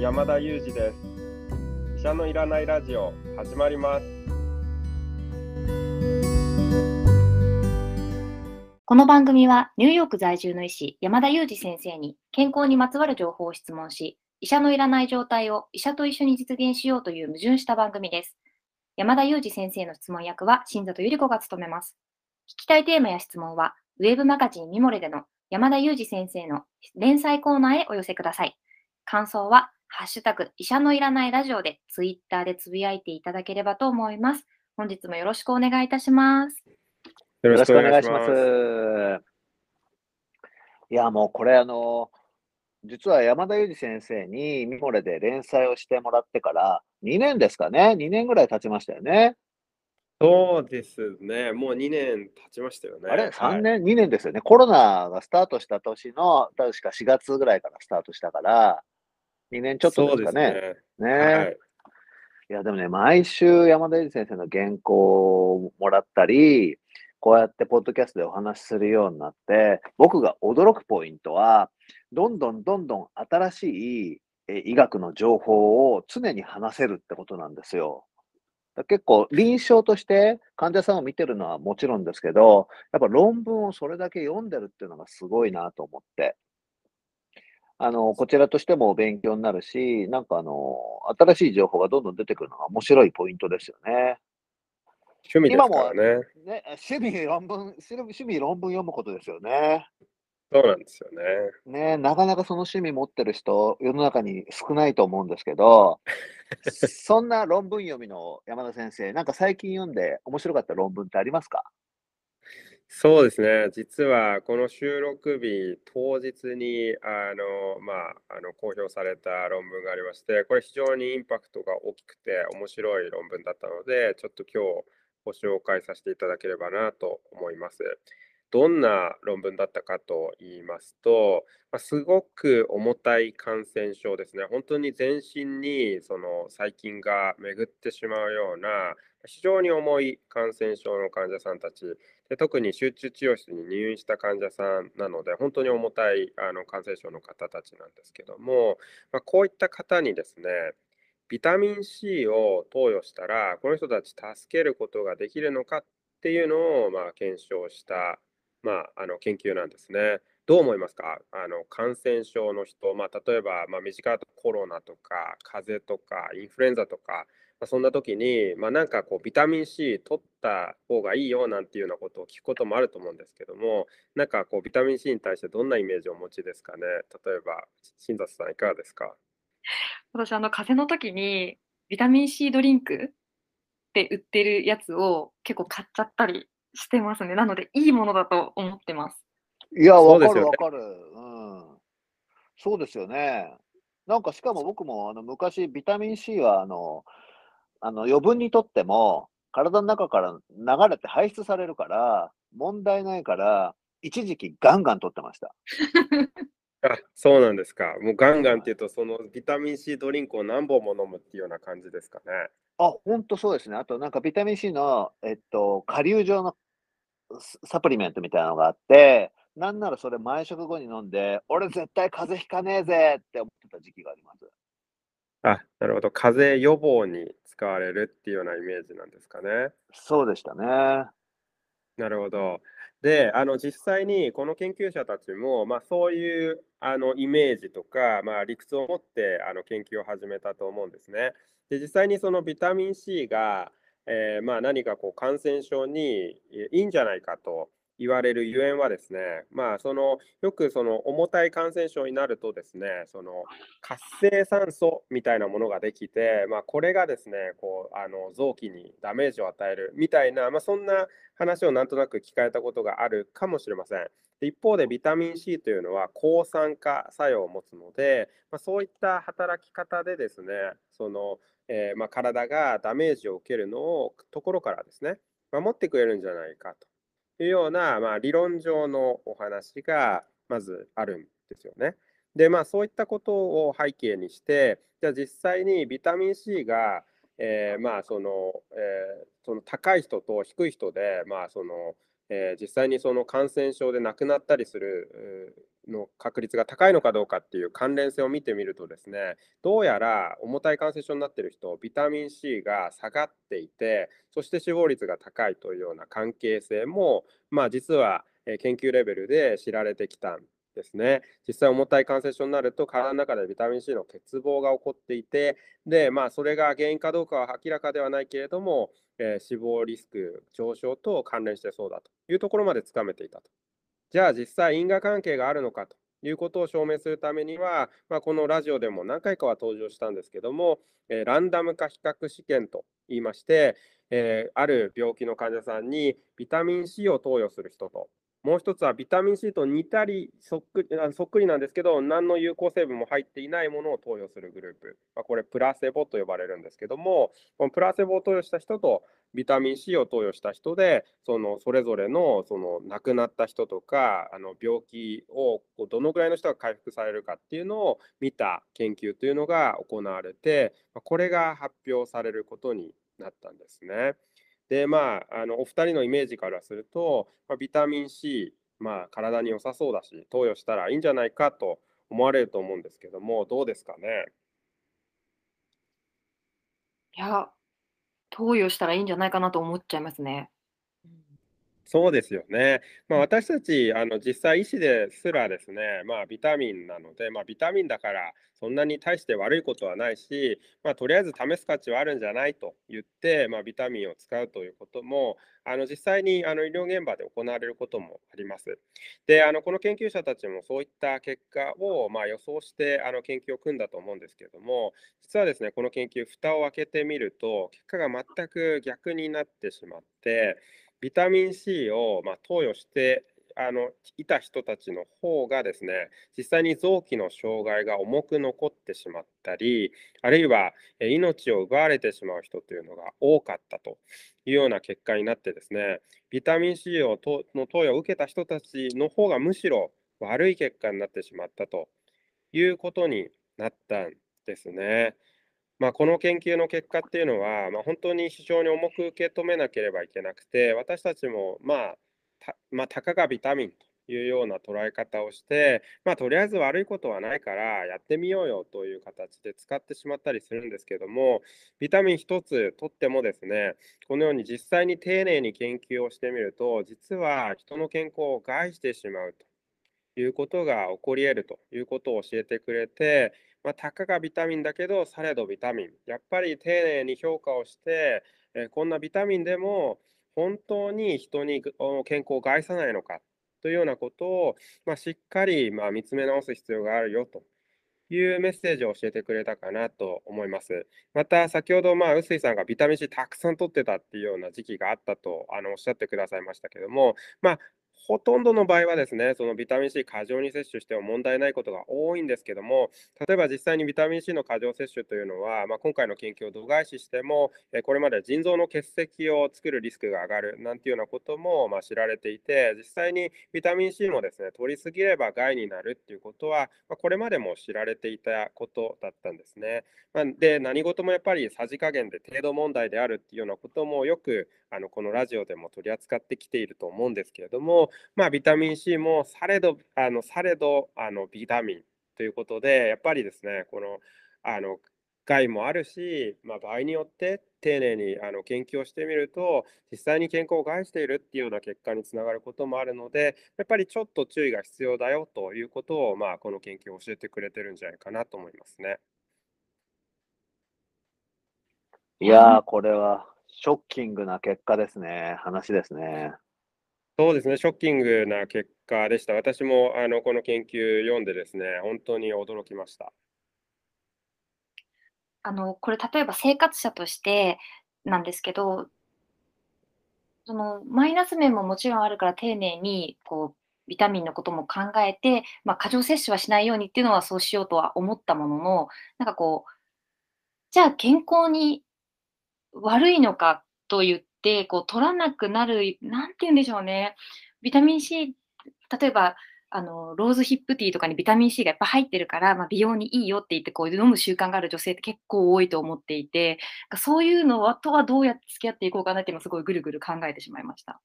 山田裕二です。医者のいらないラジオ始まります。この番組はニューヨーク在住の医師山田裕二先生に健康にまつわる情報を質問し医者のいらない状態を医者と一緒に実現しようという矛盾した番組です。山田裕二先生の質問役は新里ゆり子が務めます。聞きたいテーマや質問はウェブマガジンミモレでの山田裕二先生の連載コーナーへお寄せください。感想はハッシュタグ医者のいらないラジオでツイッターでつぶやいていただければと思います。本日もよろしくお願いいたします。よよろしくお願いします。いや、もうこれ、あの、実は山田裕二先生にミモレで連載をしてもらってから2年ですかね、2年ぐらい経ちましたよね。そうですね。もう2年経ちましたよね。あれ、はい。3年、2年ですよね。コロナがスタートした年の、確か4月ぐらいからスタートしたから、2年ちょっとですかね。ねねはいいや、でもね、毎週山田裕二先生の原稿をもらったり、こうやってポッドキャストでお話しするようになって、僕が驚くポイントは、どんどんどんどん新しいえ医学の情報を常に話せるってことなんですよ。だ結構臨床として患者さんを見てるのはもちろんですけど、やっぱ論文をそれだけ読んでるっていうのがすごいなと思って。あの、こちらとしても勉強になるし、なんかあの、新しい情報がどんどん出てくるのが面白いポイントですよね。趣味ですからねね、趣味論文、趣味論文読むことですよね。そうなんですよねね、なかなかその趣味持ってる人、世の中に少ないと思うんですけど、そんな論文読みの山田先生、なんか最近読んで面白かった論文ってありますか？そうですね実はこの収録日当日にあの、まあ、あの公表された論文がありましてこれ非常にインパクトが大きくて面白い論文だったのでちょっと今日ご紹介させていただければなと思います。どんな論文だったかと言いますと、まあ、すごく重たい感染症ですね。本当に全身にその細菌が巡ってしまうような非常に重い感染症の患者さんたちで特に集中治療室に入院した患者さんなので本当に重たいあの感染症の方たちなんですけども、まあ、こういった方にですねビタミン C を投与したらこの人たち助けることができるのかっていうのをまあ検証した、まあ、あの研究なんですね。どう思いますか？あの感染症の人、まあ、例えば、まあ、身近だとコロナとか風邪とかインフルエンザとか、まあ、そんな時に、まあ、なんかこうビタミン C 取った方がいいよなんていうようなことを聞くこともあると思うんですけどもなんかこうビタミン C に対してどんなイメージをお持ちですかね？例えば新里さんいかがですか？私あの風邪の時にビタミン C ドリンクって売ってるやつを結構買っちゃったりしてますねなのでいいものだと思ってますいや、わかそうですよねるわかる。うん。そうですよね。なんかしかも僕もあの昔ビタミン C はあの、あの余分にとっても体の中から流れて排出されるから問題ないから一時期ガンガン取ってました。あそうなんですか。もうガンガンっていうと、そのビタミン C ドリンクを何本も飲むっていうような感じですかね。あ、ほんとそうですね。あとなんかビタミン C の、えっと、顆粒状のササプリメントみたいなのがあって、なんならそれ毎食後に飲んで、俺絶対風邪ひかねえぜって思ってた時期があります。あ、なるほど。風邪予防に使われるっていうようなイメージなんですかね。そうでしたね。なるほど。で、あの実際にこの研究者たちも、まあ、そういうあのイメージとか、まあ、理屈を持ってあの研究を始めたと思うんですね。で、実際にそのビタミン C が、えーまあ、何かこう感染症にえいいんじゃないかと言われるゆえんはですね、まあ、そのよくその重たい感染症になるとですね、その活性酸素みたいなものができて、まあ、これがですね、こうあの臓器にダメージを与えるみたいな、まあ、そんな話をなんとなく聞かれたことがあるかもしれません。一方でビタミン C というのは抗酸化作用を持つので、まあ、そういった働き方でですね、そのえーま、体がダメージを受けるのをところからですね、守ってくれるんじゃないかというような、まあ、理論上のお話がまずあるんですよね。で、まあ、そういったことを背景にして、じゃあ実際にビタミン C が、えまあそのえその高い人と低い人で、まあそのえー実際にその感染症で亡くなったりするの確率が高いのかどうかっていう関連性を見てみるとですねどうやら重たい感染症になっている人ビタミン C が下がっていてそして死亡率が高いというような関係性も、まあ、実は研究レベルで知られてきたんですね実際重たい感染症になると体の中でビタミン C の欠乏が起こっていてで、まあ、それが原因かどうかは明らかではないけれども、えー、死亡リスク上昇と関連してそうだというところまでつかめていたと。じゃあ実際因果関係があるのかということを証明するためには、まあ、このラジオでも何回かは登場したんですけども、えー、ランダム化比較試験といいまして、えー、ある病気の患者さんにビタミン C を投与する人ともう一つはビタミン C と似たりそっくりそっくりなんですけど、何の有効成分も入っていないものを投与するグループ、まあ、これプラセボと呼ばれるんですけども、このプラセボを投与した人とビタミン C を投与した人で、そのそれぞれのその亡くなった人とか、あの病気をどのぐらいの人が回復されるかっていうのを見た研究というのが行われて、これが発表されることになったんですね。で、まあ、あのお二人のイメージからすると、まあ、ビタミン C、まあ、体に良さそうだし、投与したらいいんじゃないかと思われると思うんですけども、どうですかね？いや、投与したらいいんじゃないかなと思っちゃいますね。そうですよね。まあ、私たちあの実際医師ですらですね、まあ、ビタミンなので、まあ、ビタミンだからそんなに大して悪いことはないし、まあ、とりあえず試す価値はあるんじゃないと言って、まあ、ビタミンを使うということもあの実際にあの医療現場で行われることもあります。であのこの研究者たちもそういった結果を、まあ、予想してあの研究を組んだと思うんですけれども実はですねこの研究蓋を開けてみると結果が全く逆になってしまってビタミン C を、まあ、投与してあのいた人たちの方がですね実際に臓器の障害が重く残ってしまったりあるいは命を奪われてしまう人というのが多かったというような結果になってですねビタミン C をとの投与を受けた人たちの方がむしろ悪い結果になってしまったということになったんですね。まあ、この研究の結果っていうのは、まあ、本当に非常に重く受け止めなければいけなくて、私たちも、まあ、たまあ、たかがビタミンというような捉え方をして、まあ、とりあえず悪いことはないからやってみようよという形で使ってしまったりするんですけども、ビタミン1つとってもですね、このように実際に丁寧に研究をしてみると、実は人の健康を害してしまうということが起こり得るということを教えてくれて、まあ、たかがビタミンだけど、されどビタミン。やっぱり丁寧に評価をして、えー、こんなビタミンでも本当に人に健康を害さないのかというようなことを、まあ、しっかりまあ見つめ直す必要があるよというメッセージを教えてくれたかなと思います。また、先ほど、まあ、臼井さんがビタミン C たくさん取ってたっていうような時期があったとあのおっしゃってくださいましたけども、まあ、ほとんどの場合はですね、そのビタミン C 過剰に摂取しても問題ないことが多いんですけども、例えば実際にビタミン C の過剰摂取というのは、まあ、今回の研究を度外視しても、これまで腎臓の結石を作るリスクが上がるなんていうようなこともま知られていて、実際にビタミン C もですね、取りすぎれば害になるっていうことは、まこれまでも知られていたことだったんですね。まで、何事もやっぱりさじ加減で程度問題であるっていうようなこともよくあのこのラジオでも取り扱ってきていると思うんですけれども、まあ、ビタミン C もされど、あのされどあのビタミンということで、やっぱりですね、このあの害もあるし、まあ、場合によって丁寧にあの研究をしてみると、実際に健康を害しているっていうような結果につながることもあるので、やっぱりちょっと注意が必要だよということを、まあ、この研究を教えてくれてるんじゃないかなと思いますね。いやー、これはショッキングな結果ですね。話ですね。そうですね、ショッキングな結果でした。私もあのこの研究読んでですね、本当に驚きました。あの、これ例えば生活者としてなんですけど、そのマイナス面ももちろんあるから丁寧にこうビタミンのことも考えて、まあ、過剰摂取はしないようにっていうのはそうしようとは思ったものの、なんかこう、じゃあ健康に悪いのかと言っ、こう取らなくなる、なんて言うんでしょうね。ビタミン C、例えば、あの、ローズヒップティーとかにビタミン C がやっぱ入ってるから、まあ、美容にいいよって言って、こう飲む習慣がある女性って結構多いと思っていて、そういうのとはどうやって付き合っていこうかなって今すごいぐるぐる考えてしまいました。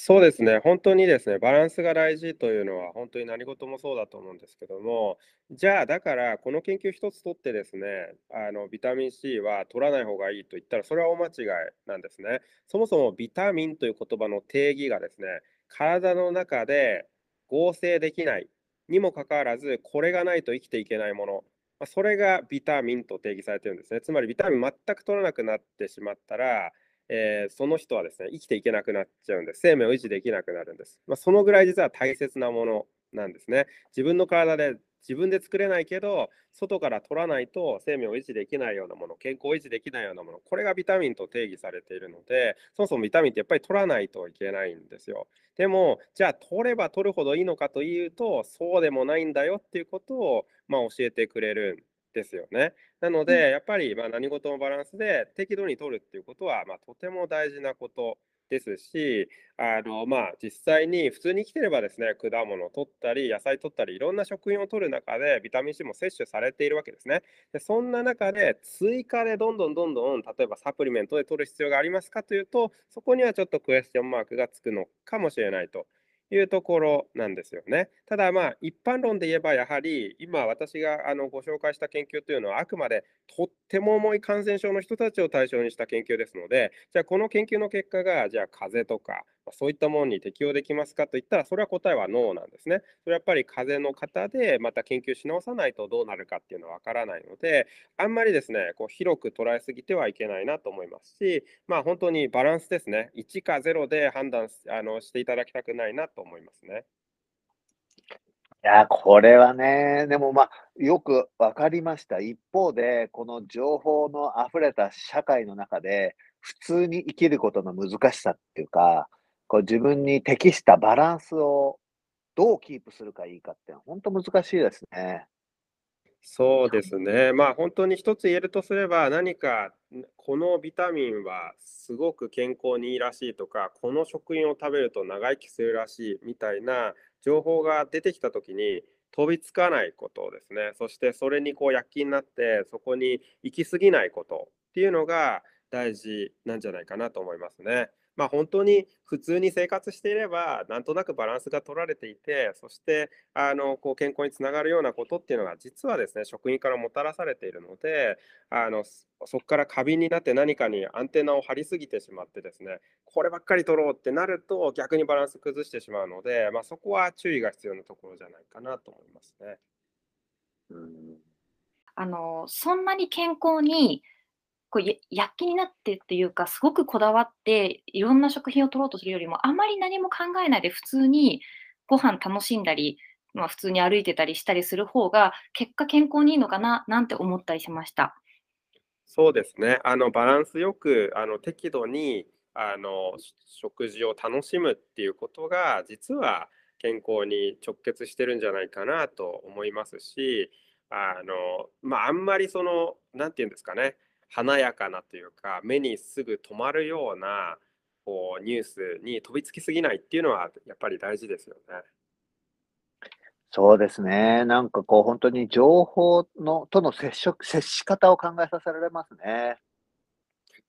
そうですね、本当にですね、バランスが大事というのは、本当に何事もそうだと思うんですけども、じゃあ、だから、この研究一つとってですね、あのビタミン C は取らない方がいいと言ったら、それは大間違いなんですね。そもそもビタミンという言葉の定義がですね、体の中で合成できないにもかかわらず、これがないと生きていけないもの、ま、それがビタミンと定義されてるんですね。つまり、ビタミン全く取らなくなってしまったら、えー、その人はですね、生きていけなくなっちゃうんです。生命を維持できなくなるんです。まあ、そのぐらい実は大切なものなんですね。自分の体で自分で作れないけど、外から取らないと生命を維持できないようなもの、健康を維持できないようなもの、これがビタミンと定義されているので、そもそもビタミンってやっぱり取らないといけないんですよ。でも、じゃあ取れば取るほどいいのかというと、そうでもないんだよっていうことを、まあ、教えてくれるですよね。なので、やっぱりま何事もバランスで適度に取るっていうことは、まとても大事なことですし、あのまあ、実際に普通に生きてればですね、果物を取ったり、野菜取ったり、いろんな食品を取る中で、ビタミン C も摂取されているわけですね。でそんな中で、追加でどんどんどんどん、例えばサプリメントで取る必要がありますかというと、そこにはちょっとクエスチョンマークがつくのかもしれないと。いうところなんですよね。ただまあ一般論で言えばやはり今私があのご紹介した研究というのはあくまでとっても重い感染症の人たちを対象にした研究ですのでじゃあこの研究の結果がじゃあ風邪とかそういったものに適用できますかといったらそれは答えはノーなんですね。それはやっぱり風邪の方でまた研究し直さないとどうなるかっていうのはわからないのであんまりですねこう広く捉えすぎてはいけないなと思いますしまあ本当にバランスですね1か0で判断あのしていただきたくないなとと思いますね。いや、これはね、でもまあ、よく分かりました。一方で、この情報の溢れた社会の中で、普通に生きることの難しさっていうか、こう自分に適したバランスをどうキープするかいいかって本当難しいですね。そうですね。まあ、本当に一つ言えるとすれば、何かこのビタミンはすごく健康にいいらしいとか、この食品を食べると長生きするらしいみたいな情報が出てきた時に飛びつかないことですね。そしてそれにこう躍起になって、そこに行き過ぎないことっていうのが大事なんじゃないかなと思いますね。まあ、本当に普通に生活していれば、なんとなくバランスが取られていて、そしてあのこう健康につながるようなことっていうのが、実はですね、食品からもたらされているので、あのそこから過敏になって何かにアンテナを張りすぎてしまってですね、こればっかり取ろうってなると、逆にバランス崩してしまうので、まあ、そこは注意が必要なところじゃないかなと思いますね。うんあのそんなに健康にこう躍起になってっていうか、すごくこだわって、いろんな食品を取ろうとするよりも、あまり何も考えないで普通にご飯楽しんだり、まあ、普通に歩いてたりしたりする方が、結果健康にいいのかななんて思ったりしました。そうですね。あのバランスよくあの適度にあの食事を楽しむっていうことが実は健康に直結してるんじゃないかなと思いますし、あのまああんまりその何て言うんですかね。華やかなというか目にすぐ止まるようなこうニュースに飛びつきすぎないっていうのはやっぱり大事ですよね。そうですね。なんかこう本当に情報のとの接触接し方を考えさせられますね。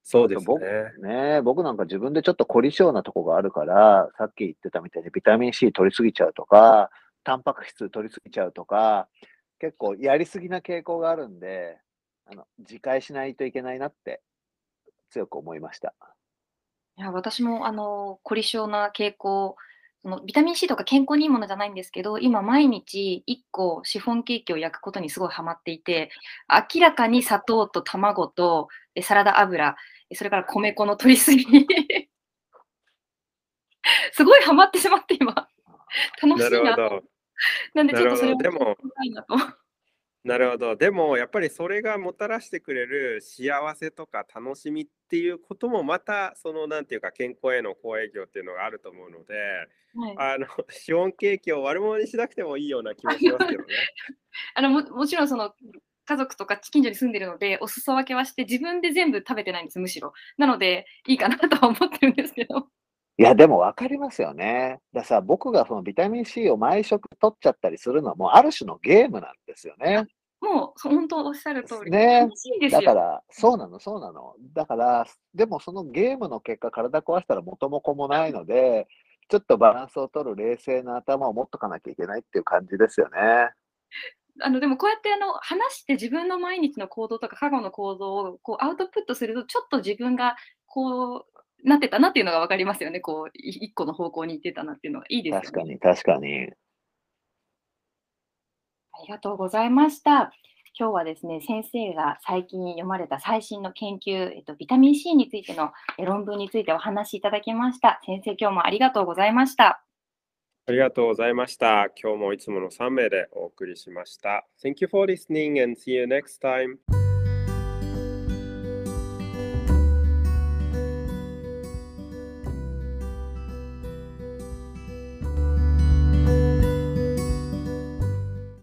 そうです僕ね。ね僕なんか自分でちょっと凝り性なとこがあるから、さっき言ってたみたいにビタミン C 取りすぎちゃうとか、タンパク質取りすぎちゃうとか、結構やりすぎな傾向があるんで、あの、自戒しないといけないなって強く思いました。いや、私もあの、凝り性な傾向、そのビタミン C とか健康にいいものじゃないんですけど、今毎日1個シフォンケーキを焼くことにすごいハマっていて、明らかに砂糖と卵とえサラダ油、それから米粉の取りすぎ。すごいハマってしまって今、楽しいな。と。なんでちょっとそれをでも、なるほど。でも、やっぱりそれがもたらしてくれる幸せとか楽しみっていうこともまた、その、なんていうか、健康への好影響っていうのがあると思うので、はい。あの、シフォンケーキを悪者にしなくてもいいような気もしますけどね。あの、ももちろんその、家族とか近所に住んでるので、お裾分けはして、自分で全部食べてないんです、むしろ。なので、いいかなとは思ってるんですけど。いや、でも分かりますよね。ださ、僕がそのビタミン C を毎食取っちゃったりするのは、もうある種のゲームなんですよね。もう、本当おっしゃる通り。ね。だから、そうなの、そうなの。だから、でもそのゲームの結果、体壊したら元も子もないので、ちょっとバランスを取る冷静な頭を持っとかなきゃいけないっていう感じですよね。あのでもこうやってあの話して自分の毎日の行動とか過去の行動をこうアウトプットするとちょっと自分がこうなってたなっていうのが分かりますよね。こうい一個の方向に行ってたなっていうのがいいですよね。確かに、確かに。ありがとうございました。今日はですね、先生が最近読まれた最新の研究、えっと、ビタミン C についてのえ論文についてお話しいただきました。先生、今日もありがとうございました。ありがとうございました。今日もいつもの3名でお送りしました。Thank you for listening and see you next time.